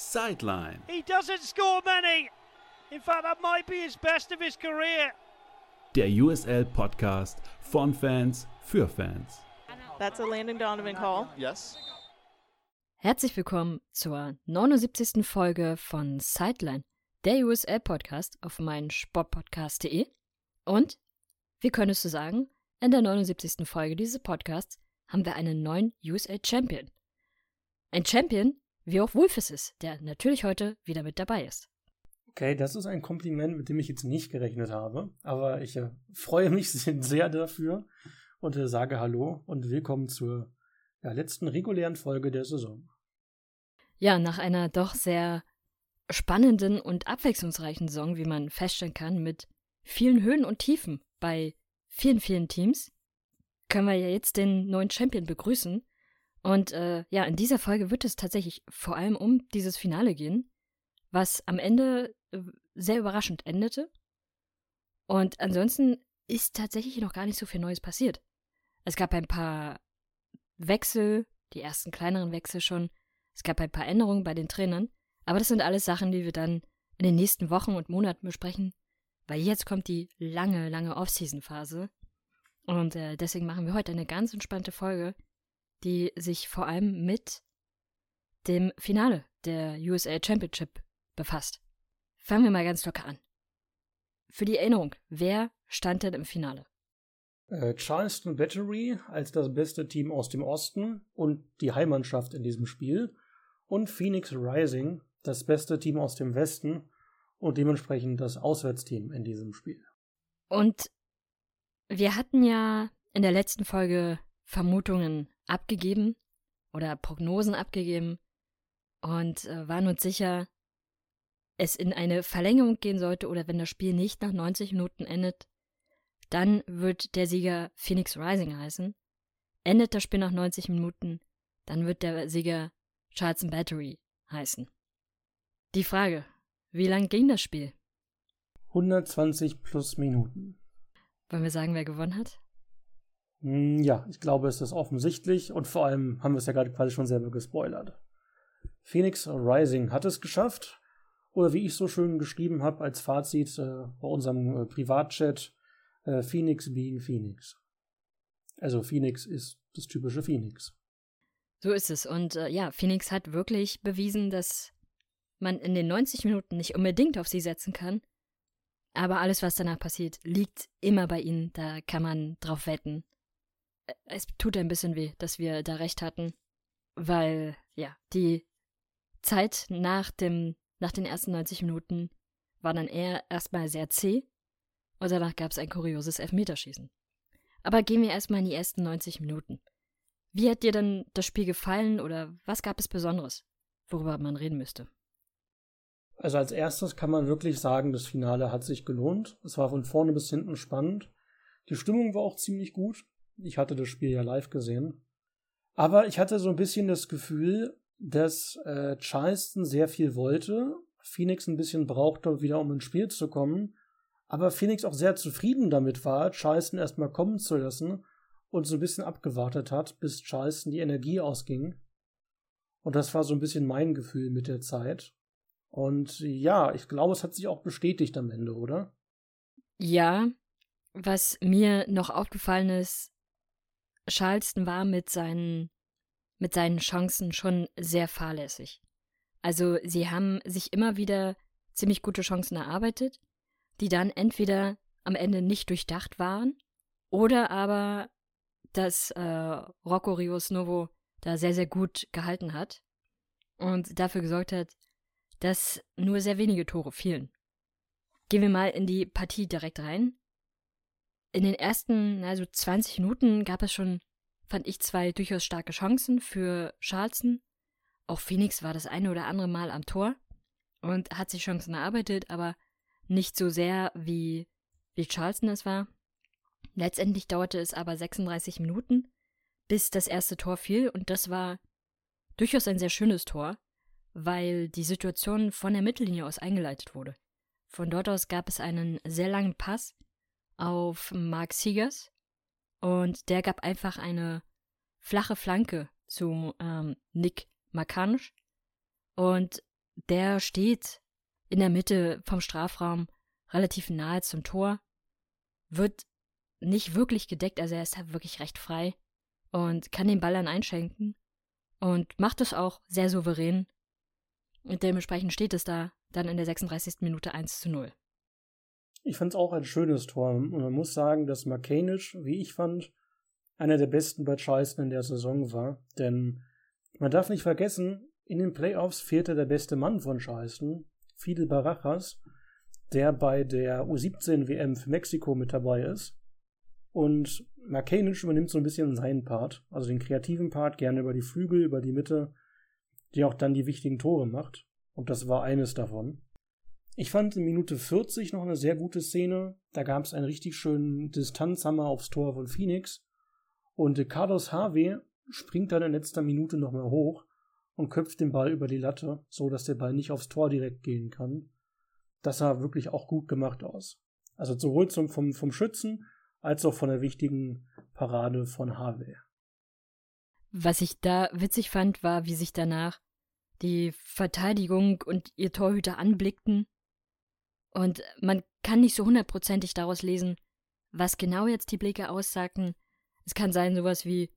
Sideline. He doesn't score many. In fact, that might be his best of his career. Der USL Podcast von Fans für Fans. That's a Landon Donovan call. Yes. Herzlich willkommen zur 79. Folge von Sideline, der USL Podcast auf meinen Sportpodcast.de. Und, wie könntest du sagen, in der 79. Folge dieses Podcasts haben wir einen neuen USL Champion. Ein Champion, wie auch Wolfes ist, der natürlich heute wieder mit dabei ist. Okay, das ist ein Kompliment, mit dem ich jetzt nicht gerechnet habe, aber ich äh, freue mich sehr dafür und äh, sage Hallo und willkommen zur ja, letzten regulären Folge der Saison. Ja, nach einer doch sehr spannenden und abwechslungsreichen Saison, wie man feststellen kann, mit vielen Höhen und Tiefen bei vielen, vielen Teams, können wir ja jetzt den neuen Champion begrüßen. Und äh, ja, in dieser Folge wird es tatsächlich vor allem um dieses Finale gehen, was am Ende äh, sehr überraschend endete. Und ansonsten ist tatsächlich noch gar nicht so viel Neues passiert. Es gab ein paar Wechsel, die ersten kleineren Wechsel schon. Es gab ein paar Änderungen bei den Trainern. Aber das sind alles Sachen, die wir dann in den nächsten Wochen und Monaten besprechen, weil jetzt kommt die lange, lange Off-Season-Phase. Und äh, deswegen machen wir heute eine ganz entspannte Folge, die sich vor allem mit dem Finale der USA Championship befasst. Fangen wir mal ganz locker an. Für die Erinnerung, wer stand denn im Finale? Äh, Charleston Battery als das beste Team aus dem Osten und die Heimmannschaft in diesem Spiel und Phoenix Rising, das beste Team aus dem Westen und dementsprechend das Auswärtsteam in diesem Spiel. Und wir hatten ja in der letzten Folge Vermutungen abgegeben oder Prognosen abgegeben und äh, waren uns sicher, es in eine Verlängerung gehen sollte oder wenn das Spiel nicht nach 90 Minuten endet, dann wird der Sieger Phoenix Rising heißen. Endet das Spiel nach 90 Minuten, dann wird der Sieger Charleston Battery heißen. Die Frage, wie lang ging das Spiel? 120 plus Minuten. Wollen wir sagen, wer gewonnen hat? Hm, Ja, ich glaube, es ist offensichtlich und vor allem haben wir es ja gerade quasi schon selber gespoilert. Phoenix Rising hat es geschafft. Oder wie ich so schön geschrieben habe als Fazit äh, bei unserem äh, Privatchat, äh, Phoenix being Phoenix. Also Phoenix ist das typische Phoenix. So ist es. Und äh, ja, Phoenix hat wirklich bewiesen, dass man in den 90 Minuten nicht unbedingt auf sie setzen kann. Aber alles, was danach passiert, liegt immer bei ihnen. Da kann man drauf wetten. Es tut ein bisschen weh, dass wir da recht hatten. Weil, ja, die Zeit nach, dem, nach den ersten 90 Minuten war dann eher erstmal sehr zäh. Und danach gab es ein kurioses Elfmeterschießen. Aber gehen wir erstmal in die ersten 90 Minuten. Wie hat dir denn das Spiel gefallen oder was gab es Besonderes, worüber man reden müsste? Also als erstes kann man wirklich sagen, das Finale hat sich gelohnt. Es war von vorne bis hinten spannend. Die Stimmung war auch ziemlich gut. Ich hatte das Spiel ja live gesehen. Aber ich hatte so ein bisschen das Gefühl, dass äh, Charleston sehr viel wollte, Phoenix ein bisschen brauchte, wieder um ins Spiel zu kommen, aber Phoenix auch sehr zufrieden damit war, Charleston erstmal kommen zu lassen und so ein bisschen abgewartet hat, bis Charleston die Energie ausging. Und das war so ein bisschen mein Gefühl mit der Zeit. Und ja, ich glaube, es hat sich auch bestätigt am Ende, oder? Ja, was mir noch aufgefallen ist, Charleston war mit seinen, mit seinen Chancen schon sehr fahrlässig. Also sie haben sich immer wieder ziemlich gute Chancen erarbeitet, die dann entweder am Ende nicht durchdacht waren oder aber dass äh, Rocco Rios Novo da sehr, sehr gut gehalten hat und dafür gesorgt hat, dass nur sehr wenige Tore fielen. Gehen wir mal in die Partie direkt rein. In den ersten, also 20 Minuten gab es schon, fand ich, zwei durchaus starke Chancen für Charleston. Auch Phoenix war das eine oder andere Mal am Tor und hat sich Chancen erarbeitet, aber nicht so sehr wie, wie Charleston es war. Letztendlich dauerte es aber 36 Minuten, bis das erste Tor fiel und das war durchaus ein sehr schönes Tor, weil die Situation von der Mittellinie aus eingeleitet wurde. Von dort aus gab es einen sehr langen Pass auf Mark Siegers und der gab einfach eine flache Flanke zu ähm, Nick Makanisch und der steht in der Mitte vom Strafraum, relativ nahe zum Tor, wird nicht wirklich gedeckt, also er ist halt wirklich recht frei und kann den Ball dann einschenken und macht es auch sehr souverän. Und dementsprechend steht es da dann in der 36. Minute 1 zu 0. Ich fand es auch ein schönes Tor und man muss sagen, dass Markanic, wie ich fand, einer der besten bei Charleston in der Saison war, denn man darf nicht vergessen, in den Playoffs fehlte der beste Mann von Charleston, Fidel Barajas, der bei der U17 WM für Mexiko mit dabei ist. Und Markanic übernimmt so ein bisschen seinen Part, also den kreativen Part, gerne über die Flügel, über die Mitte, die auch dann die wichtigen Tore macht. Und das war eines davon. Ich fand in Minute 40 noch eine sehr gute Szene. Da gab es einen richtig schönen Distanzhammer aufs Tor von Phoenix. Und Carlos Harvey springt dann in letzter Minute nochmal hoch und köpft den Ball über die Latte, so dass der Ball nicht aufs Tor direkt gehen kann. Das sah wirklich auch gut gemacht aus. Also sowohl zum, vom, vom Schützen als auch von der wichtigen Parade von Harvey. Was ich da witzig fand, war, wie sich danach die Verteidigung und ihr Torhüter anblickten. Und man kann nicht so hundertprozentig daraus lesen, was genau jetzt die Blicke aussagten. Es kann sein sowas wie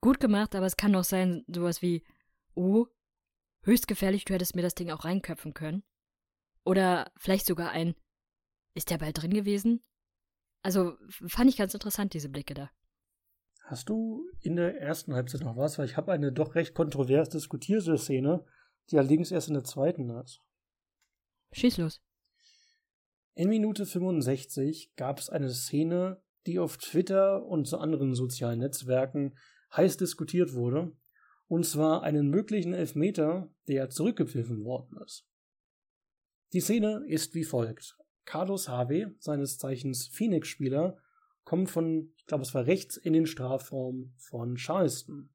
gut gemacht, aber es kann auch sein sowas wie oh, höchst gefährlich, du hättest mir das Ding auch reinköpfen können. Oder vielleicht sogar ein ist der Ball drin gewesen? Also fand ich ganz interessant, diese Blicke da. Hast du in der ersten Halbzeit noch was? Weil ich habe eine doch recht kontrovers diskutierte Szene, die allerdings erst in der zweiten ist. Schieß los. In Minute 65 gab es eine Szene, die auf Twitter und zu anderen sozialen Netzwerken heiß diskutiert wurde, und zwar einen möglichen Elfmeter, der zurückgepfiffen worden ist. Die Szene ist wie folgt. Carlos Harvey, seines Zeichens Phoenix-Spieler, kommt von, ich glaube es war rechts, in den Strafraum von Charleston.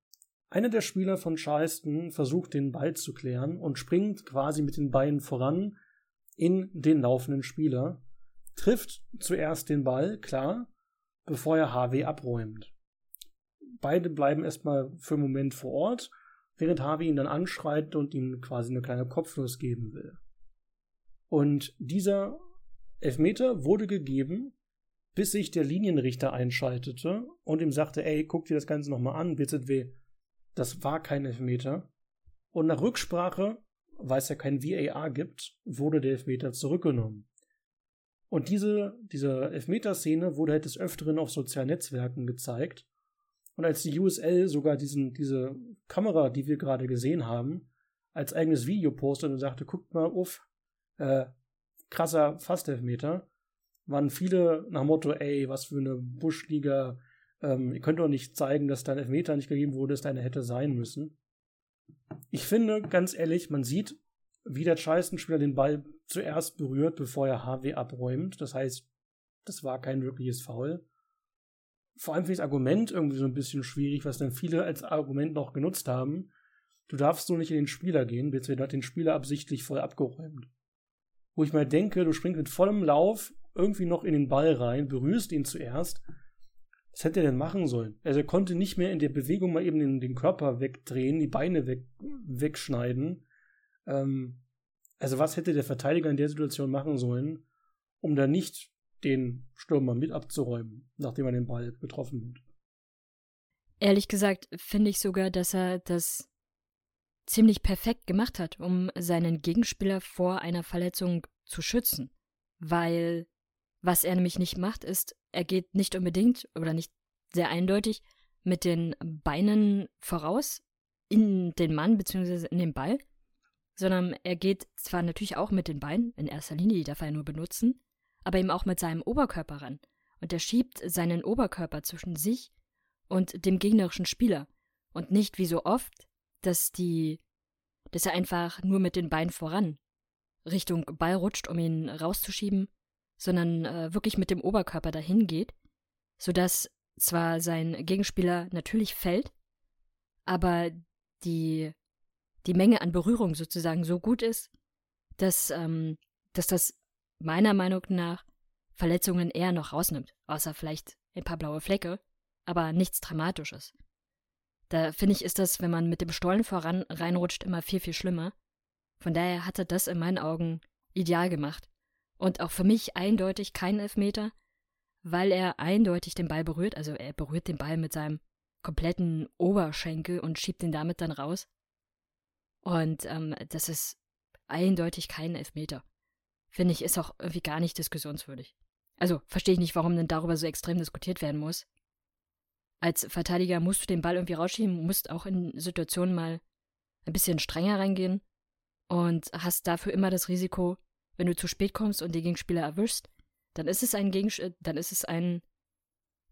Einer der Spieler von Charleston versucht den Ball zu klären und springt quasi mit den Beinen voran in den laufenden Spieler, trifft zuerst den Ball, klar, bevor er Harvey abräumt. Beide bleiben erstmal für einen Moment vor Ort, während Harvey ihn dann anschreit und ihm quasi eine kleine Kopfnuss geben will. Und dieser Elfmeter wurde gegeben, bis sich der Linienrichter einschaltete und ihm sagte, ey, guck dir das Ganze nochmal an, BZW. Das war kein Elfmeter. Und nach Rücksprache, weil es ja kein VAR gibt, wurde der Elfmeter zurückgenommen. Und diese, diese Elfmeterszene wurde halt des Öfteren auf sozialen Netzwerken gezeigt. Und als die USL sogar diesen, diese Kamera, die wir gerade gesehen haben, als eigenes Video postet und sagte, guckt mal, uff, äh, krasser Fastelfmeter, waren viele nach Motto, ey, was für eine Buschliga, ähm, ihr könnt doch nicht zeigen, dass dein Elfmeter nicht gegeben wurde, dass deine hätte sein müssen. Ich finde, ganz ehrlich, man sieht, wie der Scheißenspieler den Ball zuerst berührt, bevor er HW abräumt. Das heißt, das war kein wirkliches Foul. Vor allem finde ich das Argument irgendwie so ein bisschen schwierig, was dann viele als Argument noch genutzt haben. Du darfst so nicht in den Spieler gehen, beziehungsweise hat den Spieler absichtlich voll abgeräumt wo ich mal denke, du springst mit vollem Lauf irgendwie noch in den Ball rein, berührst ihn zuerst. Was hätte er denn machen sollen? Also er konnte nicht mehr in der Bewegung mal eben den, den Körper wegdrehen, die Beine weg, wegschneiden. Ähm, also was hätte der Verteidiger in der Situation machen sollen, um da nicht den Stürmer mit abzuräumen, nachdem er den Ball getroffen hat? Ehrlich gesagt finde ich sogar, dass er das ziemlich perfekt gemacht hat, um seinen Gegenspieler vor einer Verletzung zu schützen. Weil was er nämlich nicht macht, ist, er geht nicht unbedingt oder nicht sehr eindeutig mit den Beinen voraus in den Mann bzw. in den Ball, sondern er geht zwar natürlich auch mit den Beinen, in erster Linie, die darf er nur benutzen, aber eben auch mit seinem Oberkörper ran. Und er schiebt seinen Oberkörper zwischen sich und dem gegnerischen Spieler. Und nicht wie so oft dass die, dass er einfach nur mit den Beinen voran Richtung Ball rutscht, um ihn rauszuschieben, sondern äh, wirklich mit dem Oberkörper dahin geht, sodass zwar sein Gegenspieler natürlich fällt, aber die, die Menge an Berührung sozusagen so gut ist, dass, ähm, dass das meiner Meinung nach Verletzungen eher noch rausnimmt, außer vielleicht ein paar blaue Flecke, aber nichts Dramatisches. Da finde ich, ist das, wenn man mit dem Stollen voran reinrutscht, immer viel, viel schlimmer. Von daher hat er das in meinen Augen ideal gemacht. Und auch für mich eindeutig kein Elfmeter, weil er eindeutig den Ball berührt. Also er berührt den Ball mit seinem kompletten Oberschenkel und schiebt ihn damit dann raus. Und ähm, das ist eindeutig kein Elfmeter. Finde ich, ist auch irgendwie gar nicht diskussionswürdig. Also verstehe ich nicht, warum denn darüber so extrem diskutiert werden muss. Als Verteidiger musst du den Ball irgendwie rausschieben, musst auch in Situationen mal ein bisschen strenger reingehen und hast dafür immer das Risiko, wenn du zu spät kommst und den Gegenspieler erwischst, dann ist es ein Gegens dann ist es ein,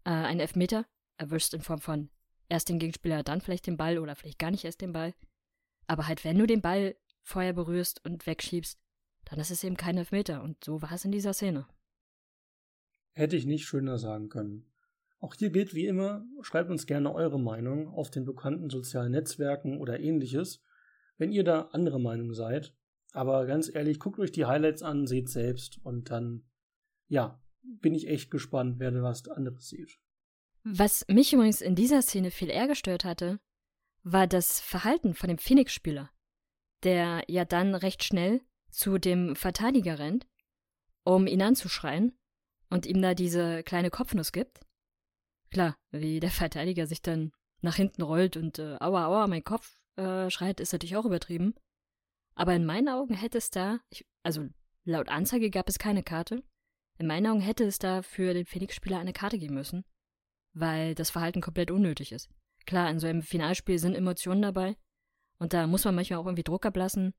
äh, ein Elfmeter, erwischst in Form von erst den Gegenspieler, dann vielleicht den Ball oder vielleicht gar nicht erst den Ball. Aber halt, wenn du den Ball vorher berührst und wegschiebst, dann ist es eben kein Elfmeter. Und so war es in dieser Szene. Hätte ich nicht schöner sagen können. Auch hier gilt wie immer, schreibt uns gerne eure Meinung auf den bekannten sozialen Netzwerken oder ähnliches, wenn ihr da andere Meinung seid. Aber ganz ehrlich, guckt euch die Highlights an, seht selbst und dann, ja, bin ich echt gespannt, wer da was anderes sieht. Was mich übrigens in dieser Szene viel eher gestört hatte, war das Verhalten von dem Phoenix-Spieler, der ja dann recht schnell zu dem Verteidiger rennt, um ihn anzuschreien und ihm da diese kleine Kopfnuss gibt. Klar, wie der Verteidiger sich dann nach hinten rollt und äh, aua, aua, mein Kopf äh, schreit, ist natürlich auch übertrieben. Aber in meinen Augen hätte es da, ich, also laut Anzeige gab es keine Karte, in meinen Augen hätte es da für den Phoenix-Spieler eine Karte geben müssen, weil das Verhalten komplett unnötig ist. Klar, in so einem Finalspiel sind Emotionen dabei und da muss man manchmal auch irgendwie Druck ablassen,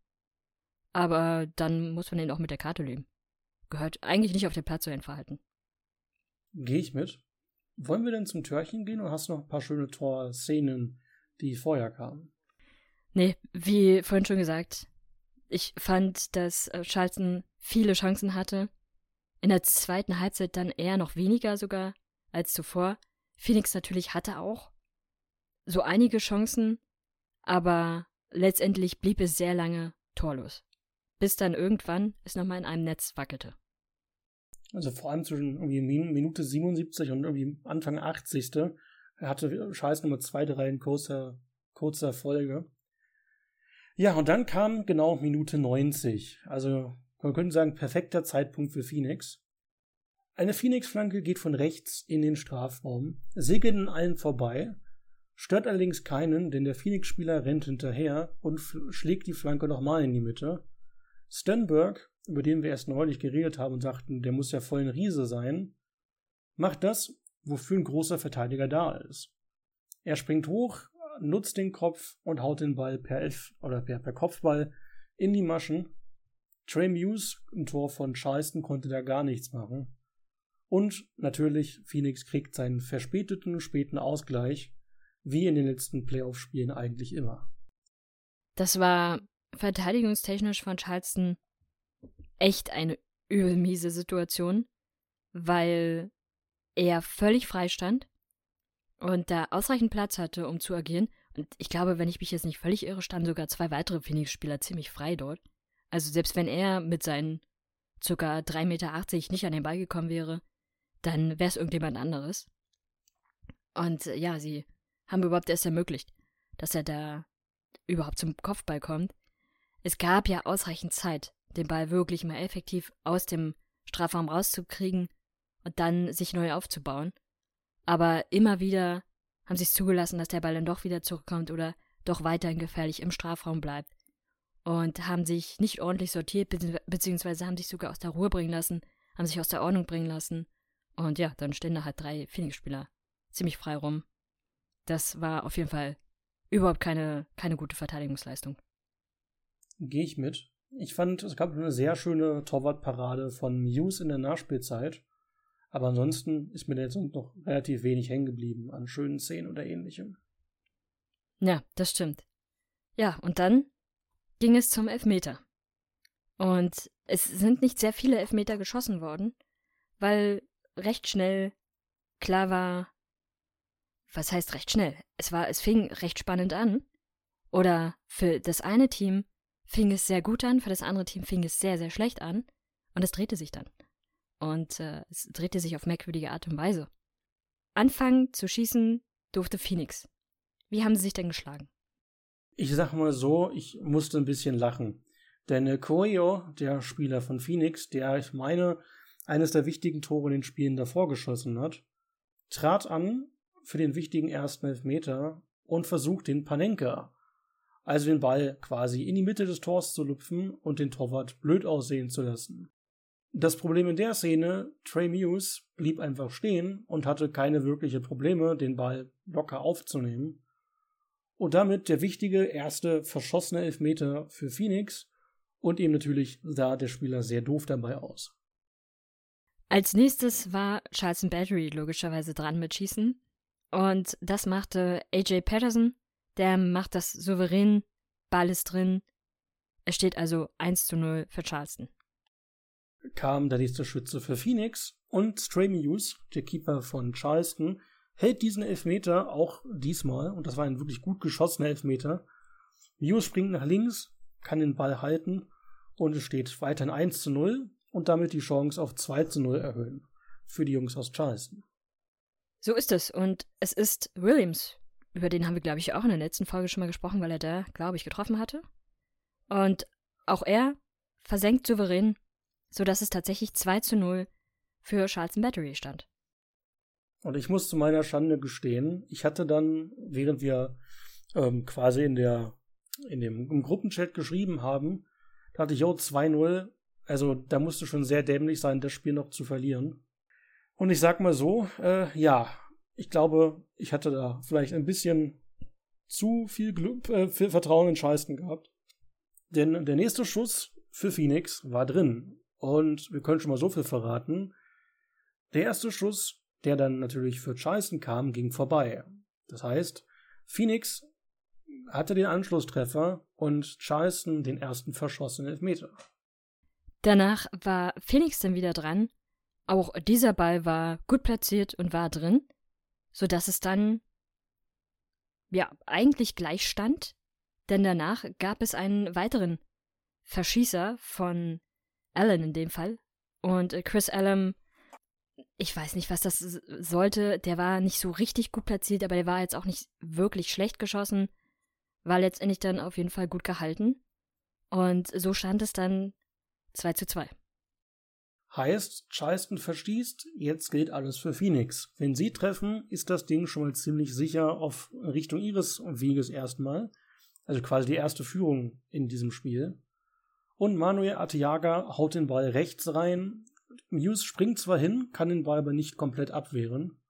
aber dann muss man den auch mit der Karte leben. Gehört eigentlich nicht auf den Platz so ein Verhalten. Gehe ich mit. Wollen wir denn zum Törchen gehen oder hast du noch ein paar schöne Torszenen, die vorher kamen? Nee, wie vorhin schon gesagt, ich fand, dass äh, Charlton viele Chancen hatte. In der zweiten Halbzeit dann eher noch weniger sogar als zuvor. Phoenix natürlich hatte auch so einige Chancen, aber letztendlich blieb es sehr lange torlos. Bis dann irgendwann es nochmal in einem Netz wackelte. Also vor allem zwischen irgendwie Minute 77 und irgendwie Anfang 80. Er hatte Scheiß Nummer 2, 3 in kurzer, kurzer Folge. Ja, und dann kam genau Minute 90. Also man könnte sagen, perfekter Zeitpunkt für Phoenix. Eine Phoenix-Flanke geht von rechts in den Strafraum, segelt an allen vorbei, stört allerdings keinen, denn der Phoenix-Spieler rennt hinterher und schlägt die Flanke nochmal in die Mitte. Stenberg über den wir erst neulich geredet haben und sagten, der muss ja voll ein Riese sein, macht das, wofür ein großer Verteidiger da ist. Er springt hoch, nutzt den Kopf und haut den Ball per Elf oder per, per Kopfball in die Maschen. Trey Muse im Tor von Charleston konnte da gar nichts machen. Und natürlich, Phoenix kriegt seinen verspäteten späten Ausgleich, wie in den letzten Playoff-Spielen eigentlich immer. Das war verteidigungstechnisch von Charleston echt eine übelmiese Situation, weil er völlig frei stand und da ausreichend Platz hatte, um zu agieren. Und ich glaube, wenn ich mich jetzt nicht völlig irre, standen sogar zwei weitere Phoenix-Spieler ziemlich frei dort. Also selbst wenn er mit seinen ca. 3,80 Meter nicht an den Ball gekommen wäre, dann wäre es irgendjemand anderes. Und äh, ja, sie haben überhaupt erst ermöglicht, dass er da überhaupt zum Kopfball kommt. Es gab ja ausreichend Zeit, den Ball wirklich mal effektiv aus dem Strafraum rauszukriegen und dann sich neu aufzubauen. Aber immer wieder haben sie es zugelassen, dass der Ball dann doch wieder zurückkommt oder doch weiterhin gefährlich im Strafraum bleibt. Und haben sich nicht ordentlich sortiert, beziehungsweise haben sich sogar aus der Ruhe bringen lassen, haben sich aus der Ordnung bringen lassen. Und ja, dann stehen da halt drei Phoenix-Spieler ziemlich frei rum. Das war auf jeden Fall überhaupt keine, keine gute Verteidigungsleistung. Gehe ich mit. Ich fand, es gab eine sehr schöne Torwartparade von Muse in der Nachspielzeit. Aber ansonsten ist mir jetzt noch relativ wenig hängen geblieben an schönen Szenen oder ähnlichem. Ja, das stimmt. Ja, und dann ging es zum Elfmeter. Und es sind nicht sehr viele Elfmeter geschossen worden, weil recht schnell klar war, was heißt recht schnell? Es war, es fing recht spannend an. Oder für das eine Team fing es sehr gut an, für das andere Team fing es sehr, sehr schlecht an und es drehte sich dann. Und äh, es drehte sich auf merkwürdige Art und Weise. Anfangen zu schießen durfte Phoenix. Wie haben sie sich denn geschlagen? Ich sag mal so, ich musste ein bisschen lachen. Denn äh, Coelho, der Spieler von Phoenix, der, ich meine, eines der wichtigen Tore in den Spielen davor geschossen hat, trat an für den wichtigen ersten Elfmeter und versucht den Panenka, also den Ball quasi in die Mitte des Tors zu lupfen und den Torwart blöd aussehen zu lassen. Das Problem in der Szene, Trey Muse blieb einfach stehen und hatte keine wirkliche Probleme, den Ball locker aufzunehmen. Und damit der wichtige erste verschossene Elfmeter für Phoenix und eben natürlich sah der Spieler sehr doof dabei aus. Als nächstes war Charleston Battery logischerweise dran mit Schießen. Und das machte AJ Patterson. Der macht das souverän. Ball ist drin. Es steht also 1 zu 0 für Charleston. Kam der nächste Schütze für Phoenix und Stray Muse, der Keeper von Charleston, hält diesen Elfmeter auch diesmal. Und das war ein wirklich gut geschossener Elfmeter. Muse springt nach links, kann den Ball halten und es steht weiterhin 1 zu 0 und damit die Chance auf 2 zu 0 erhöhen für die Jungs aus Charleston. So ist es. Und es ist Williams. Über den haben wir, glaube ich, auch in der letzten Folge schon mal gesprochen, weil er da, glaube ich, getroffen hatte. Und auch er versenkt souverän, sodass es tatsächlich 2 zu 0 für Charleston Battery stand. Und ich muss zu meiner Schande gestehen, ich hatte dann, während wir ähm, quasi in der in dem im Gruppenchat geschrieben haben, dachte ich, yo, 2-0, also da musste schon sehr dämlich sein, das Spiel noch zu verlieren. Und ich sag mal so, äh, ja, ich glaube, ich hatte da vielleicht ein bisschen zu viel, Glück, äh, viel Vertrauen in Scheißen gehabt. Denn der nächste Schuss für Phoenix war drin. Und wir können schon mal so viel verraten. Der erste Schuss, der dann natürlich für Scheißen kam, ging vorbei. Das heißt, Phoenix hatte den Anschlusstreffer und Charleston den ersten verschossenen Elfmeter. Danach war Phoenix dann wieder dran. Auch dieser Ball war gut platziert und war drin, sodass es dann ja eigentlich gleich stand, denn danach gab es einen weiteren Verschießer von Allen in dem Fall. Und Chris Allen, ich weiß nicht, was das sollte, der war nicht so richtig gut platziert, aber der war jetzt auch nicht wirklich schlecht geschossen war letztendlich dann auf jeden Fall gut gehalten. Und so stand es dann 2 zu 2. Heißt, Charleston verschießt, jetzt gilt alles für Phoenix. Wenn sie treffen, ist das Ding schon mal ziemlich sicher auf Richtung ihres Weges erstmal. Also quasi die erste Führung in diesem Spiel. Und Manuel Arteaga haut den Ball rechts rein. Muse springt zwar hin, kann den Ball aber nicht komplett abwehren.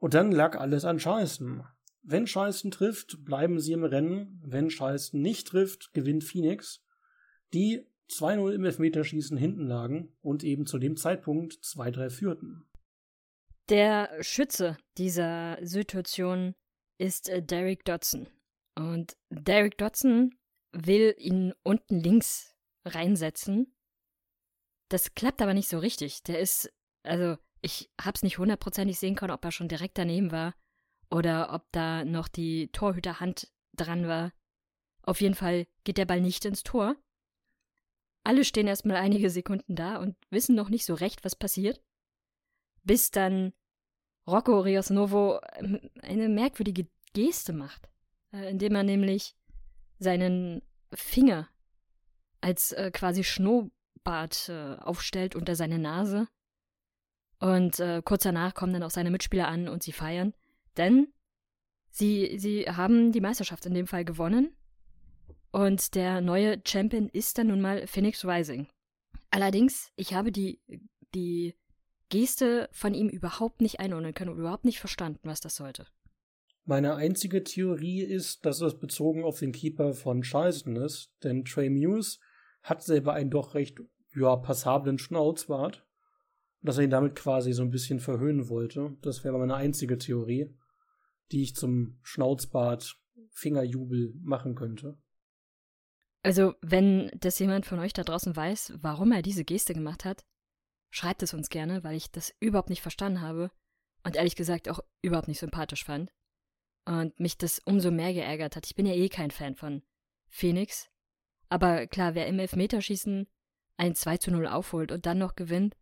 Und dann lag alles an Charleston. Wenn Charleston trifft, bleiben sie im Rennen. Wenn Charleston nicht trifft, gewinnt Phoenix, die 2-0 im Elfmeterschießen hinten lagen und eben zu dem Zeitpunkt 2-3 führten. Der Schütze dieser Situation ist äh, Derek Dodson. Und Derek Dodson will ihn unten links reinsetzen. Das klappt aber nicht so richtig. Der ist, also ich hab's nicht hundertprozentig sehen können, ob er schon direkt daneben war oder ob da noch die Torhüterhand dran war. Auf jeden Fall geht der Ball nicht ins Tor. Alle stehen erstmal einige Sekunden da und wissen noch nicht so recht, was passiert. Bis dann Rocco Rios Novo ähm, eine merkwürdige Geste macht, äh, indem er nämlich seinen Finger als äh, quasi Schnurrbart äh, aufstellt unter seine Nase. Und äh, kurz danach kommen dann auch seine Mitspieler an und sie feiern. Denn sie, sie haben die Meisterschaft in dem Fall gewonnen. Und der neue Champion ist dann nun mal Phoenix Rising. Allerdings, ich habe die, die Geste von ihm überhaupt nicht einordnen können und überhaupt nicht verstanden, was das sollte. Meine einzige Theorie ist, dass es bezogen auf den Keeper von Charleston ist, denn Trey Muse hat selber einen doch recht ja, passablen Schnauzbart. Dass er ihn damit quasi so ein bisschen verhöhnen wollte. Das wäre meine einzige Theorie die ich zum Schnauzbart Fingerjubel machen könnte. Also, wenn das jemand von euch da draußen weiß, warum er diese Geste gemacht hat, schreibt es uns gerne, weil ich das überhaupt nicht verstanden habe und ehrlich gesagt auch überhaupt nicht sympathisch fand. Und mich das umso mehr geärgert hat. Ich bin ja eh kein Fan von Phoenix. Aber klar, wer im Elfmeterschießen ein 2 zu 0 aufholt und dann noch gewinnt,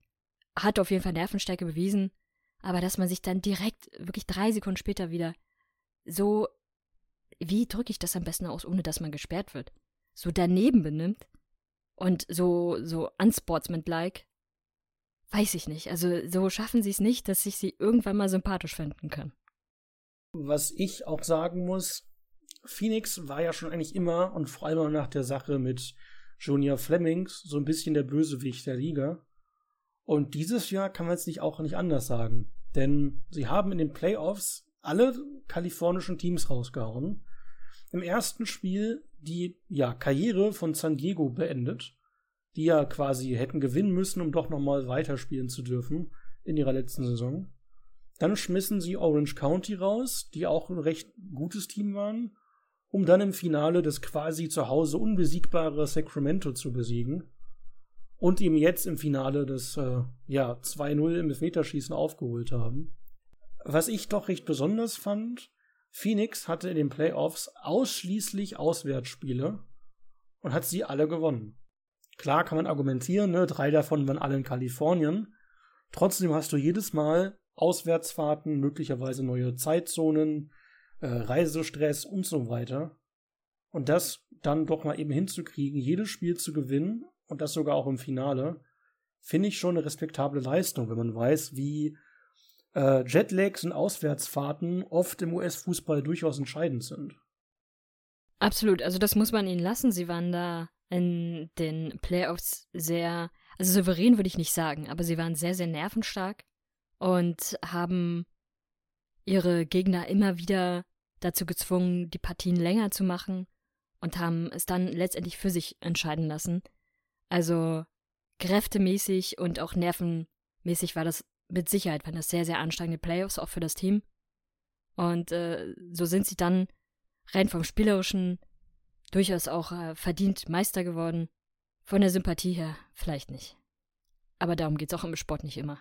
hat auf jeden Fall Nervenstärke bewiesen aber dass man sich dann direkt, wirklich drei Sekunden später wieder so, wie drücke ich das am besten aus, ohne dass man gesperrt wird, so daneben benimmt, Und so, so unsportsmanlike, weiß ich nicht. Also so schaffen sie es nicht, dass ich sie irgendwann mal sympathisch finden kann. Was ich auch sagen muss, Phoenix war ja schon eigentlich immer und vor allem nach der Sache mit Junior Flemings so ein bisschen der Bösewicht der Liga. Und dieses Jahr kann man es nicht auch nicht anders sagen. Denn sie haben in den Playoffs alle kalifornischen Teams rausgehauen. Im ersten Spiel die ja, Karriere von San Diego beendet, die ja quasi hätten gewinnen müssen, um doch nochmal weiterspielen zu dürfen in ihrer letzten Saison. Dann schmissen sie Orange County raus, die auch ein recht gutes Team waren, um dann im Finale das quasi zu Hause unbesiegbare Sacramento zu besiegen und ihm jetzt im Finale das äh, ja 2-0 im Elfmeterschießen aufgeholt haben. Was ich doch recht besonders fand, Phoenix hatte in den Playoffs ausschließlich Auswärtsspiele und hat sie alle gewonnen. Klar kann man argumentieren, ne, drei davon waren alle in Kalifornien. Trotzdem hast du jedes Mal Auswärtsfahrten, möglicherweise neue Zeitzonen, äh, Reisestress und so weiter. Und das dann doch mal eben hinzukriegen, jedes Spiel zu gewinnen und das sogar auch im Finale, finde ich schon eine respektable Leistung, wenn man weiß, wie äh, Jetlags und Auswärtsfahrten oft im US-Fußball durchaus entscheidend sind. Absolut, also das muss man ihnen lassen. Sie waren da in den Playoffs sehr, also souverän würde ich nicht sagen, aber sie waren sehr, sehr nervenstark und haben ihre Gegner immer wieder dazu gezwungen, die Partien länger zu machen und haben es dann letztendlich für sich entscheiden lassen. Also kräftemäßig und auch nervenmäßig war das mit Sicherheit, waren das sehr, sehr anstrengende Playoffs, auch für das Team. Und äh, so sind sie dann rein vom Spielerischen durchaus auch äh, verdient Meister geworden. Von der Sympathie her vielleicht nicht. Aber darum geht es auch im Sport nicht immer.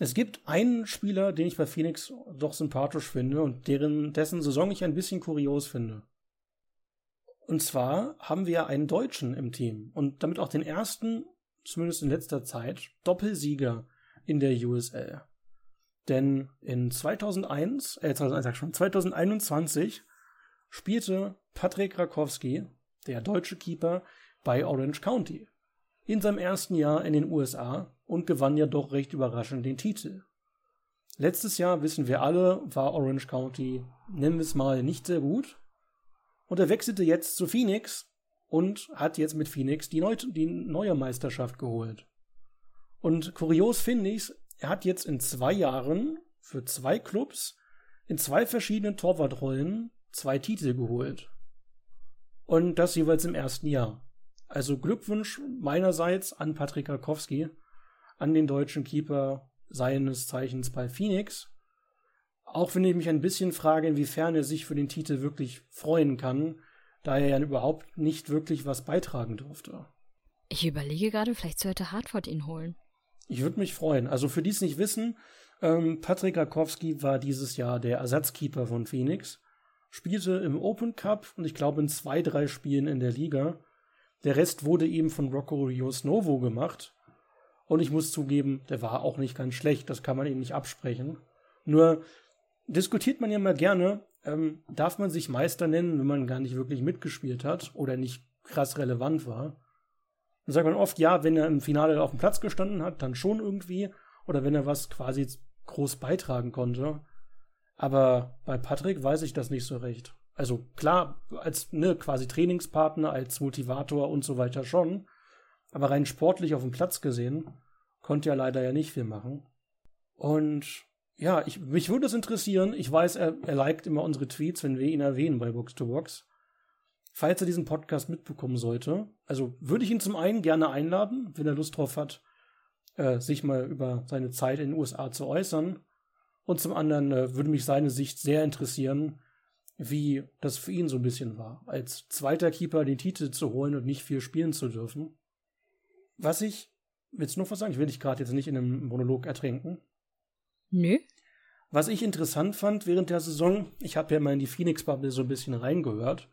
Es gibt einen Spieler, den ich bei Phoenix doch sympathisch finde und deren, dessen Saison ich ein bisschen kurios finde. Und zwar haben wir einen Deutschen im Team und damit auch den ersten, zumindest in letzter Zeit, Doppelsieger in der USL. Denn in 2001, äh 2001 sag schon, 2021 spielte Patrick Rakowski, der deutsche Keeper, bei Orange County. In seinem ersten Jahr in den USA und gewann ja doch recht überraschend den Titel. Letztes Jahr, wissen wir alle, war Orange County, nennen wir es mal, nicht sehr gut. Und er wechselte jetzt zu Phoenix und hat jetzt mit Phoenix die, Neu die neue Meisterschaft geholt. Und kurios finde ich's, er hat jetzt in zwei Jahren für zwei Clubs in zwei verschiedenen Torwartrollen zwei Titel geholt. Und das jeweils im ersten Jahr. Also Glückwunsch meinerseits an Patrick Rakowski, an den deutschen Keeper seines Zeichens bei Phoenix. Auch wenn ich mich ein bisschen frage, inwiefern er sich für den Titel wirklich freuen kann, da er ja überhaupt nicht wirklich was beitragen durfte. Ich überlege gerade, vielleicht sollte Hartford ihn holen. Ich würde mich freuen. Also für die es nicht wissen, ähm, Patrick Rakowski war dieses Jahr der Ersatzkeeper von Phoenix, spielte im Open Cup und ich glaube in zwei, drei Spielen in der Liga. Der Rest wurde eben von Rocco Rios Novo gemacht. Und ich muss zugeben, der war auch nicht ganz schlecht, das kann man ihm nicht absprechen. Nur diskutiert man ja mal gerne, ähm, darf man sich Meister nennen, wenn man gar nicht wirklich mitgespielt hat oder nicht krass relevant war. Dann sagt man oft, ja, wenn er im Finale auf dem Platz gestanden hat, dann schon irgendwie. Oder wenn er was quasi groß beitragen konnte. Aber bei Patrick weiß ich das nicht so recht. Also klar, als ne, quasi Trainingspartner, als Motivator und so weiter schon. Aber rein sportlich auf dem Platz gesehen, konnte er leider ja nicht viel machen. Und ja, ich, mich würde es interessieren. Ich weiß, er, er liked immer unsere Tweets, wenn wir ihn erwähnen bei Box to Box falls er diesen Podcast mitbekommen sollte. Also würde ich ihn zum einen gerne einladen, wenn er Lust drauf hat, äh, sich mal über seine Zeit in den USA zu äußern. Und zum anderen äh, würde mich seine Sicht sehr interessieren, wie das für ihn so ein bisschen war, als zweiter Keeper den Titel zu holen und nicht viel spielen zu dürfen. Was ich, willst du noch was sagen? Ich will dich gerade jetzt nicht in einem Monolog ertränken. Nö. Was ich interessant fand während der Saison, ich habe ja mal in die Phoenix-Bubble so ein bisschen reingehört.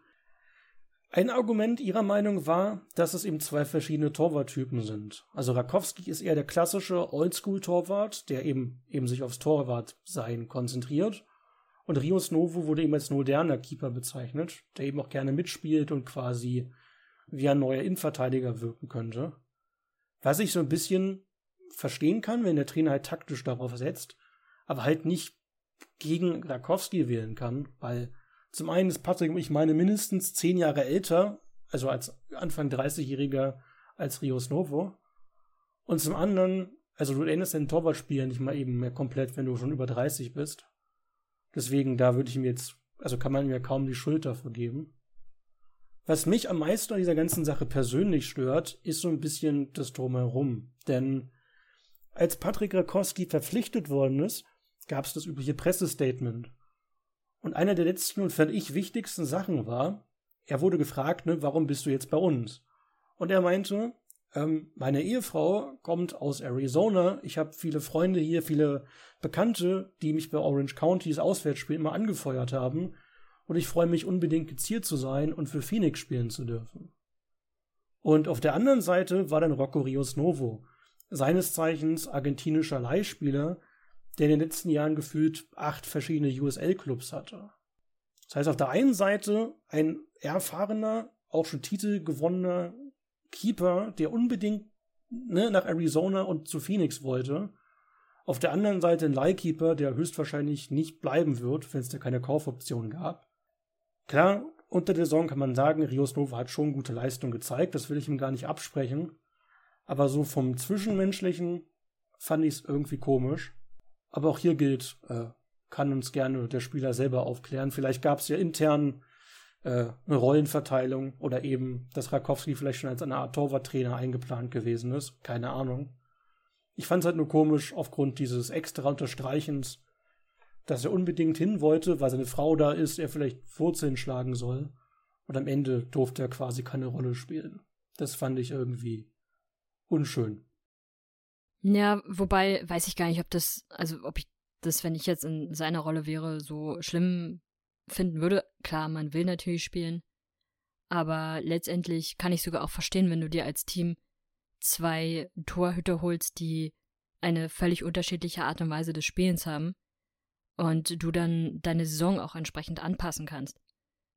Ein Argument ihrer Meinung war, dass es eben zwei verschiedene Torwarttypen sind. Also Rakowski ist eher der klassische Oldschool-Torwart, der eben, eben sich aufs Torwartsein konzentriert. Und Rios Novo wurde eben als moderner Keeper bezeichnet, der eben auch gerne mitspielt und quasi wie ein neuer Innenverteidiger wirken könnte. Was ich so ein bisschen verstehen kann, wenn der Trainer halt taktisch darauf setzt, aber halt nicht gegen Rakowski wählen kann, weil zum einen ist Patrick, ich meine, mindestens zehn Jahre älter, also als Anfang 30-Jähriger als Rios Novo. Und zum anderen, also du änderst dein Torwartspiel nicht mal eben mehr komplett, wenn du schon über 30 bist. Deswegen, da würde ich mir jetzt, also kann man mir kaum die Schuld dafür geben. Was mich am meisten an dieser ganzen Sache persönlich stört, ist so ein bisschen das Drumherum. Denn als Patrick Rakowski verpflichtet worden ist, gab es das übliche Pressestatement. Und einer der letzten und fand ich wichtigsten Sachen war, er wurde gefragt, ne, warum bist du jetzt bei uns? Und er meinte, ähm, meine Ehefrau kommt aus Arizona, ich habe viele Freunde hier, viele Bekannte, die mich bei Orange Countys Auswärtsspiel immer angefeuert haben, und ich freue mich unbedingt geziert zu sein und für Phoenix spielen zu dürfen. Und auf der anderen Seite war dann Rocco Rios Novo, seines Zeichens argentinischer Leihspieler, der in den letzten Jahren gefühlt acht verschiedene USL-Clubs hatte. Das heißt, auf der einen Seite ein erfahrener, auch schon Titel gewonnener Keeper, der unbedingt ne, nach Arizona und zu Phoenix wollte. Auf der anderen Seite ein Leihkeeper, der höchstwahrscheinlich nicht bleiben wird, wenn es da keine Kaufoption gab. Klar, unter der Saison kann man sagen, Rios Nova hat schon gute Leistung gezeigt, das will ich ihm gar nicht absprechen. Aber so vom Zwischenmenschlichen fand ich es irgendwie komisch. Aber auch hier gilt, äh, kann uns gerne der Spieler selber aufklären. Vielleicht gab es ja intern äh, eine Rollenverteilung oder eben, dass Rakowski vielleicht schon als eine Art Torwarttrainer eingeplant gewesen ist. Keine Ahnung. Ich fand es halt nur komisch aufgrund dieses extra Unterstreichens, dass er unbedingt hin wollte, weil seine Frau da ist, er vielleicht Wurzeln schlagen soll. Und am Ende durfte er quasi keine Rolle spielen. Das fand ich irgendwie unschön. Ja, wobei weiß ich gar nicht, ob das, also ob ich das, wenn ich jetzt in seiner Rolle wäre, so schlimm finden würde. Klar, man will natürlich spielen, aber letztendlich kann ich sogar auch verstehen, wenn du dir als Team zwei Torhüter holst, die eine völlig unterschiedliche Art und Weise des Spielens haben und du dann deine Saison auch entsprechend anpassen kannst.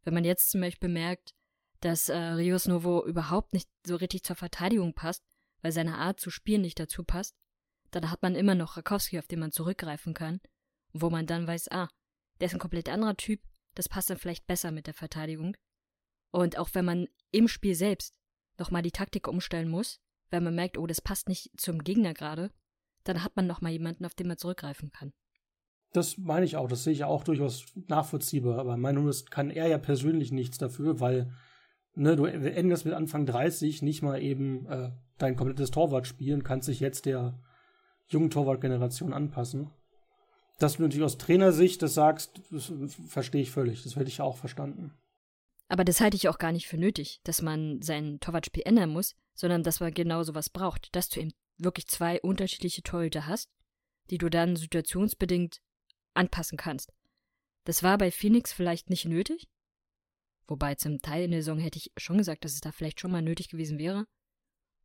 Wenn man jetzt zum Beispiel merkt, dass äh, Rios Novo überhaupt nicht so richtig zur Verteidigung passt, weil seine Art zu spielen nicht dazu passt, dann hat man immer noch Rakowski, auf den man zurückgreifen kann, wo man dann weiß, ah, der ist ein komplett anderer Typ, das passt dann vielleicht besser mit der Verteidigung. Und auch wenn man im Spiel selbst nochmal die Taktik umstellen muss, wenn man merkt, oh, das passt nicht zum Gegner gerade, dann hat man nochmal jemanden, auf den man zurückgreifen kann. Das meine ich auch, das sehe ich ja auch durchaus nachvollziehbar, aber meine nur, kann er ja persönlich nichts dafür, weil ne, du endest mit Anfang 30 nicht mal eben äh, dein komplettes Torwart spielen, kannst dich jetzt der jungen Torwartgeneration anpassen. Dass du natürlich aus Trainersicht das sagst, das verstehe ich völlig. Das hätte ich auch verstanden. Aber das halte ich auch gar nicht für nötig, dass man sein Torwartspiel ändern muss, sondern dass man genau sowas braucht, dass du eben wirklich zwei unterschiedliche Torhüter hast, die du dann situationsbedingt anpassen kannst. Das war bei Phoenix vielleicht nicht nötig, wobei zum Teil in der Saison hätte ich schon gesagt, dass es da vielleicht schon mal nötig gewesen wäre.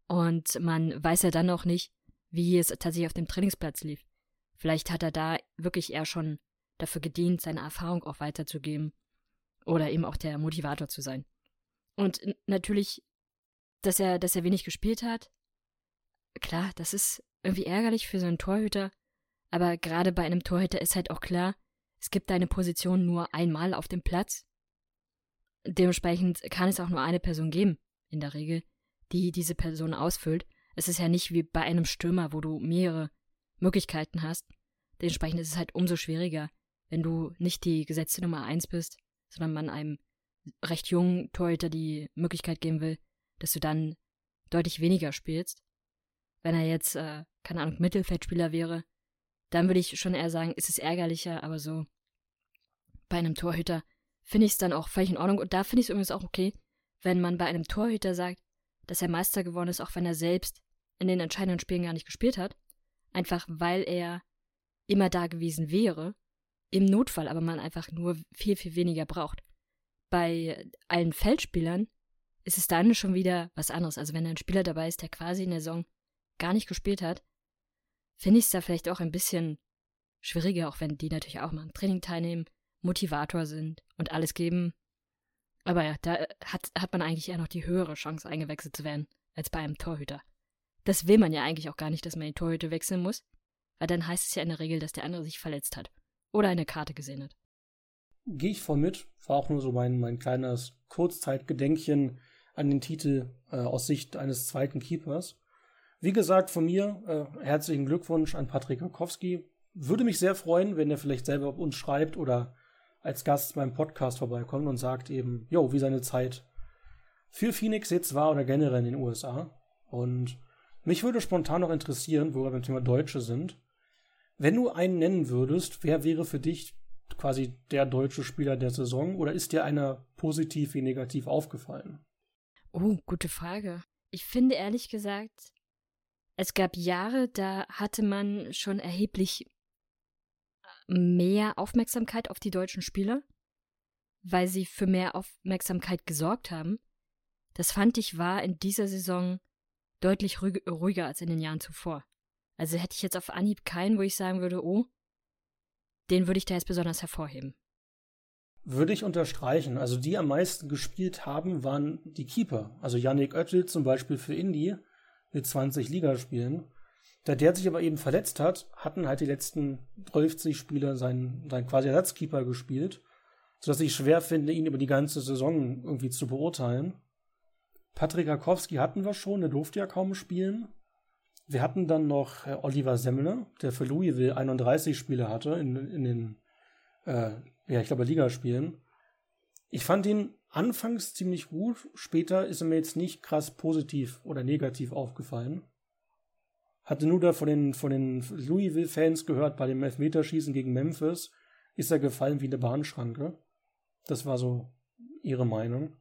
Und man weiß ja dann auch nicht, wie es tatsächlich auf dem Trainingsplatz lief. Vielleicht hat er da wirklich eher schon dafür gedient, seine Erfahrung auch weiterzugeben oder eben auch der Motivator zu sein. Und natürlich, dass er, dass er wenig gespielt hat, klar, das ist irgendwie ärgerlich für so einen Torhüter, aber gerade bei einem Torhüter ist halt auch klar, es gibt deine Position nur einmal auf dem Platz. Dementsprechend kann es auch nur eine Person geben, in der Regel, die diese Person ausfüllt. Es ist ja nicht wie bei einem Stürmer, wo du mehrere Möglichkeiten hast. Dementsprechend ist es halt umso schwieriger, wenn du nicht die gesetzte Nummer eins bist, sondern man einem recht jungen Torhüter die Möglichkeit geben will, dass du dann deutlich weniger spielst. Wenn er jetzt, äh, keine Ahnung, Mittelfeldspieler wäre, dann würde ich schon eher sagen, ist es ärgerlicher, aber so bei einem Torhüter finde ich es dann auch völlig in Ordnung. Und da finde ich es übrigens auch okay, wenn man bei einem Torhüter sagt, dass er Meister geworden ist, auch wenn er selbst in den entscheidenden Spielen gar nicht gespielt hat. Einfach weil er immer da gewesen wäre. Im Notfall aber man einfach nur viel, viel weniger braucht. Bei allen Feldspielern ist es dann schon wieder was anderes. Also wenn ein Spieler dabei ist, der quasi in der Saison gar nicht gespielt hat, finde ich es da vielleicht auch ein bisschen schwieriger, auch wenn die natürlich auch mal am Training teilnehmen, Motivator sind und alles geben. Aber ja, da hat, hat man eigentlich eher noch die höhere Chance, eingewechselt zu werden, als bei einem Torhüter. Das will man ja eigentlich auch gar nicht, dass man die Torhüter wechseln muss, weil dann heißt es ja in der Regel, dass der andere sich verletzt hat oder eine Karte gesehen hat. Gehe ich voll mit. War auch nur so mein, mein kleines Kurzzeitgedenkchen an den Titel äh, aus Sicht eines zweiten Keepers. Wie gesagt, von mir äh, herzlichen Glückwunsch an Patrick Okowski. Würde mich sehr freuen, wenn er vielleicht selber uns schreibt oder als Gast beim Podcast vorbeikommt und sagt eben, jo, wie seine Zeit für Phoenix jetzt war oder generell in den USA. Und mich würde spontan noch interessieren, wo wir beim Thema Deutsche sind. Wenn du einen nennen würdest, wer wäre für dich quasi der deutsche Spieler der Saison oder ist dir einer positiv wie negativ aufgefallen? Oh, gute Frage. Ich finde ehrlich gesagt, es gab Jahre, da hatte man schon erheblich mehr Aufmerksamkeit auf die deutschen Spieler, weil sie für mehr Aufmerksamkeit gesorgt haben. Das fand ich war in dieser Saison deutlich ruhiger als in den Jahren zuvor. Also hätte ich jetzt auf Anhieb keinen, wo ich sagen würde, oh, den würde ich da jetzt besonders hervorheben. Würde ich unterstreichen. Also die am meisten gespielt haben, waren die Keeper. Also Yannick Oettel zum Beispiel für Indy mit 20 Ligaspielen. Da der sich aber eben verletzt hat, hatten halt die letzten 30 Spieler seinen, seinen quasi Ersatzkeeper gespielt, sodass ich schwer finde, ihn über die ganze Saison irgendwie zu beurteilen. Patrick Akowski hatten wir schon, der durfte ja kaum spielen. Wir hatten dann noch äh, Oliver Semmler, der für Louisville 31 Spiele hatte in, in den äh, ja, ich glaube, Ligaspielen. Ich fand ihn anfangs ziemlich gut, später ist er mir jetzt nicht krass positiv oder negativ aufgefallen. Hatte nur da von den, von den Louisville-Fans gehört, bei dem Elfmeterschießen gegen Memphis ist er gefallen wie eine Bahnschranke. Das war so ihre Meinung.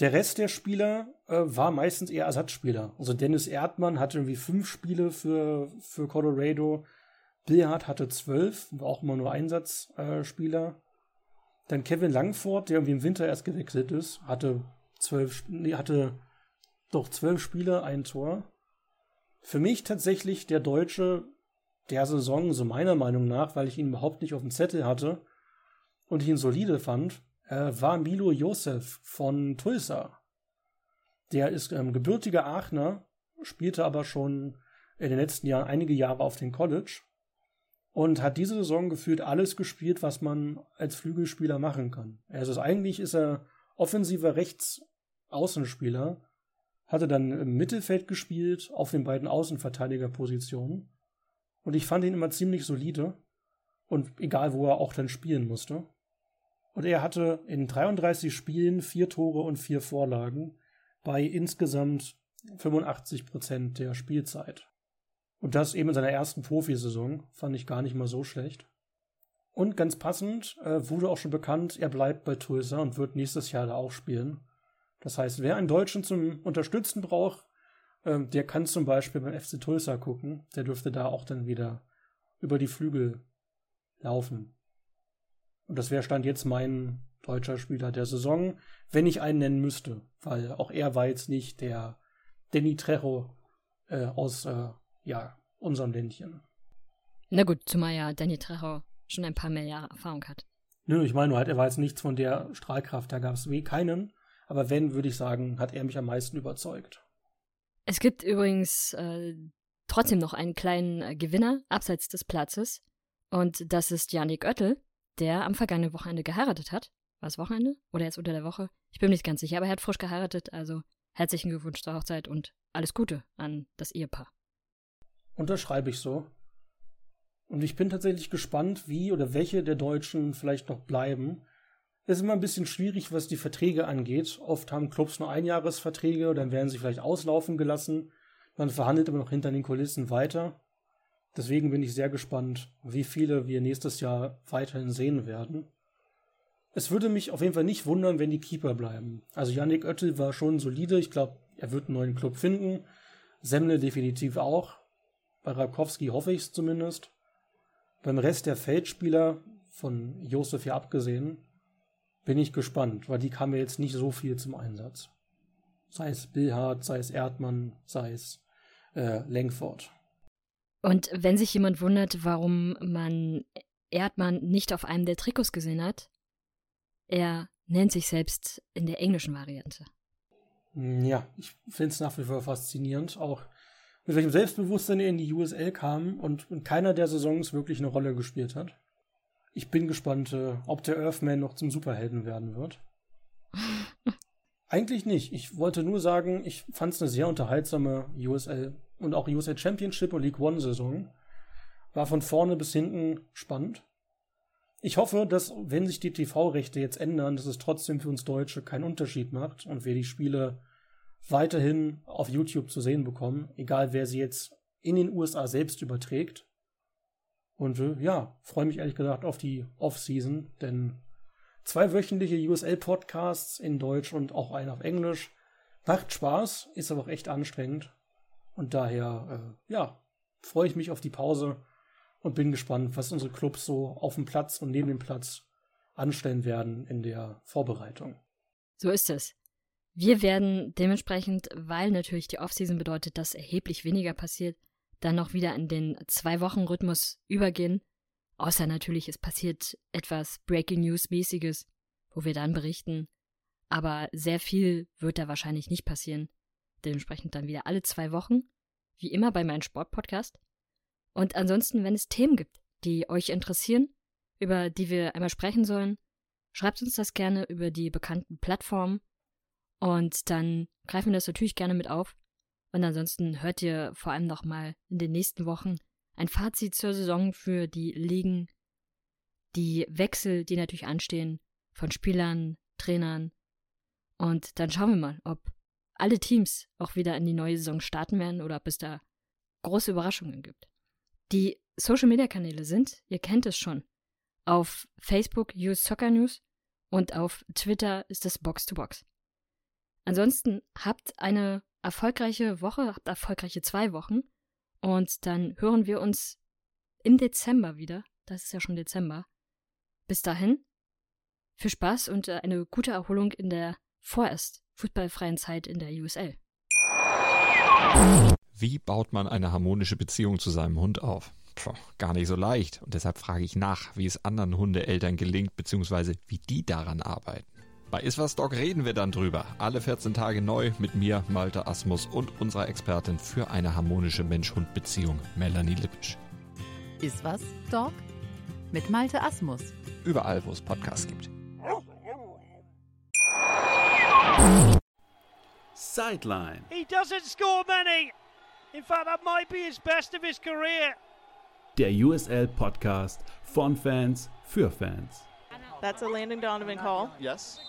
Der Rest der Spieler äh, war meistens eher Ersatzspieler. Also Dennis Erdmann hatte irgendwie fünf Spiele für, für Colorado, Billhardt hatte zwölf, war auch immer nur Einsatzspieler. Dann Kevin Langford, der irgendwie im Winter erst gewechselt ist, hatte zwölf, nee, hatte doch zwölf Spiele, ein Tor. Für mich tatsächlich der Deutsche der Saison, so meiner Meinung nach, weil ich ihn überhaupt nicht auf dem Zettel hatte und ich ihn solide fand, äh, war Milo Josef von Tulsa. Der ist ähm, gebürtiger Aachener, spielte aber schon in den letzten Jahren einige Jahre auf dem College und hat diese Saison gefühlt alles gespielt, was man als Flügelspieler machen kann. Also eigentlich ist er offensiver Rechtsaußenspieler, hatte dann im Mittelfeld gespielt, auf den beiden Außenverteidigerpositionen. Und ich fand ihn immer ziemlich solide und egal, wo er auch dann spielen musste. Und er hatte in 33 Spielen vier Tore und vier Vorlagen bei insgesamt 85 Prozent der Spielzeit. Und das eben in seiner ersten Profisaison fand ich gar nicht mal so schlecht. Und ganz passend äh, wurde auch schon bekannt, er bleibt bei Tulsa und wird nächstes Jahr da auch spielen. Das heißt, wer einen Deutschen zum Unterstützen braucht, äh, der kann zum Beispiel beim FC Tulsa gucken. Der dürfte da auch dann wieder über die Flügel laufen. Und das wäre Stand jetzt mein deutscher Spieler der Saison, wenn ich einen nennen müsste, weil auch er war jetzt nicht der Danny Trejo äh, aus äh, ja, unserem Ländchen. Na gut, zumal ja Danny Trejo schon ein paar mehr Jahre Erfahrung hat. Nö, ich meine nur halt, er war jetzt nichts von der Strahlkraft, da gab es wie keinen. Aber wenn, würde ich sagen, hat er mich am meisten überzeugt. Es gibt übrigens äh, trotzdem noch einen kleinen äh, Gewinner abseits des Platzes. Und das ist Janik Oettel, der am vergangenen Wochenende geheiratet hat. War es Wochenende? Oder jetzt unter der Woche? Ich bin mir nicht ganz sicher, aber er hat frisch geheiratet. Also herzlichen Glückwunsch zur Hochzeit und alles Gute an das Ehepaar. Unterschreibe ich so. Und ich bin tatsächlich gespannt, wie oder welche der Deutschen vielleicht noch bleiben. Es ist immer ein bisschen schwierig, was die Verträge angeht. Oft haben Clubs nur Einjahresverträge, dann werden sie vielleicht auslaufen gelassen. Man verhandelt aber noch hinter den Kulissen weiter. Deswegen bin ich sehr gespannt, wie viele wir nächstes Jahr weiterhin sehen werden. Es würde mich auf jeden Fall nicht wundern, wenn die Keeper bleiben. Also Yannick Oettel war schon solide. Ich glaube, er wird einen neuen Club finden. Semle definitiv auch. Bei Rakowski hoffe ich es zumindest. Beim Rest der Feldspieler, von Josef hier abgesehen, bin ich gespannt, weil die kamen ja jetzt nicht so viel zum Einsatz. Sei es Billhardt, sei es Erdmann, sei es äh, Langford. Und wenn sich jemand wundert, warum man Erdmann nicht auf einem der Trikots gesehen hat, er nennt sich selbst in der englischen Variante. Ja, ich finde es nach wie vor faszinierend, auch mit welchem Selbstbewusstsein er in die USL kam und in keiner der Saisons wirklich eine Rolle gespielt hat. Ich bin gespannt, äh, ob der Earthman noch zum Superhelden werden wird. Eigentlich nicht. Ich wollte nur sagen, ich fand es eine sehr unterhaltsame USL und auch USL Championship und League One Saison. War von vorne bis hinten spannend. Ich hoffe, dass, wenn sich die TV-Rechte jetzt ändern, dass es trotzdem für uns Deutsche keinen Unterschied macht und wir die Spiele weiterhin auf YouTube zu sehen bekommen, egal wer sie jetzt in den USA selbst überträgt. Und äh, ja, freue mich ehrlich gesagt auf die Off-Season, denn zwei wöchentliche USL-Podcasts in Deutsch und auch einen auf Englisch macht Spaß, ist aber auch echt anstrengend. Und daher, äh, ja, freue ich mich auf die Pause und bin gespannt, was unsere Clubs so auf dem Platz und neben dem Platz anstellen werden in der Vorbereitung. So ist es. Wir werden dementsprechend, weil natürlich die Offseason bedeutet, dass erheblich weniger passiert, dann noch wieder in den Zwei-Wochen-Rhythmus übergehen. Außer natürlich, es passiert etwas Breaking News-mäßiges, wo wir dann berichten. Aber sehr viel wird da wahrscheinlich nicht passieren. Dementsprechend dann wieder alle zwei Wochen, wie immer bei meinem Sportpodcast. Und ansonsten, wenn es Themen gibt, die euch interessieren, über die wir einmal sprechen sollen, schreibt uns das gerne über die bekannten Plattformen und dann greifen wir das natürlich gerne mit auf. Und ansonsten hört ihr vor allem noch mal in den nächsten Wochen ein Fazit zur Saison für die Ligen, die Wechsel, die natürlich anstehen, von Spielern, Trainern. Und dann schauen wir mal, ob alle Teams auch wieder in die neue Saison starten werden oder ob es da große Überraschungen gibt. Die Social Media Kanäle sind, ihr kennt es schon, auf Facebook Use Soccer News und auf Twitter ist es Box to Box. Ansonsten habt eine erfolgreiche Woche, habt erfolgreiche zwei Wochen und dann hören wir uns im Dezember wieder. Das ist ja schon Dezember. Bis dahin, viel Spaß und äh, eine gute Erholung in der vorerst fußballfreien Zeit in der USL. Wie baut man eine harmonische Beziehung zu seinem Hund auf? Puh, gar nicht so leicht. Und deshalb frage ich nach, wie es anderen Hundeeltern gelingt, beziehungsweise wie die daran arbeiten. Bei Iswas Dog reden wir dann drüber. Alle 14 Tage neu mit mir, Malte Asmus und unserer Expertin für eine harmonische Mensch-Hund-Beziehung, Melanie Lippisch. Iswas Dog mit Malte Asmus. Überall, wo es Podcasts gibt. Sideline. He doesn't score many. In fact, that might be his best of his career. Der USL Podcast von Fans für Fans. That's a Landon Donovan call. Yes.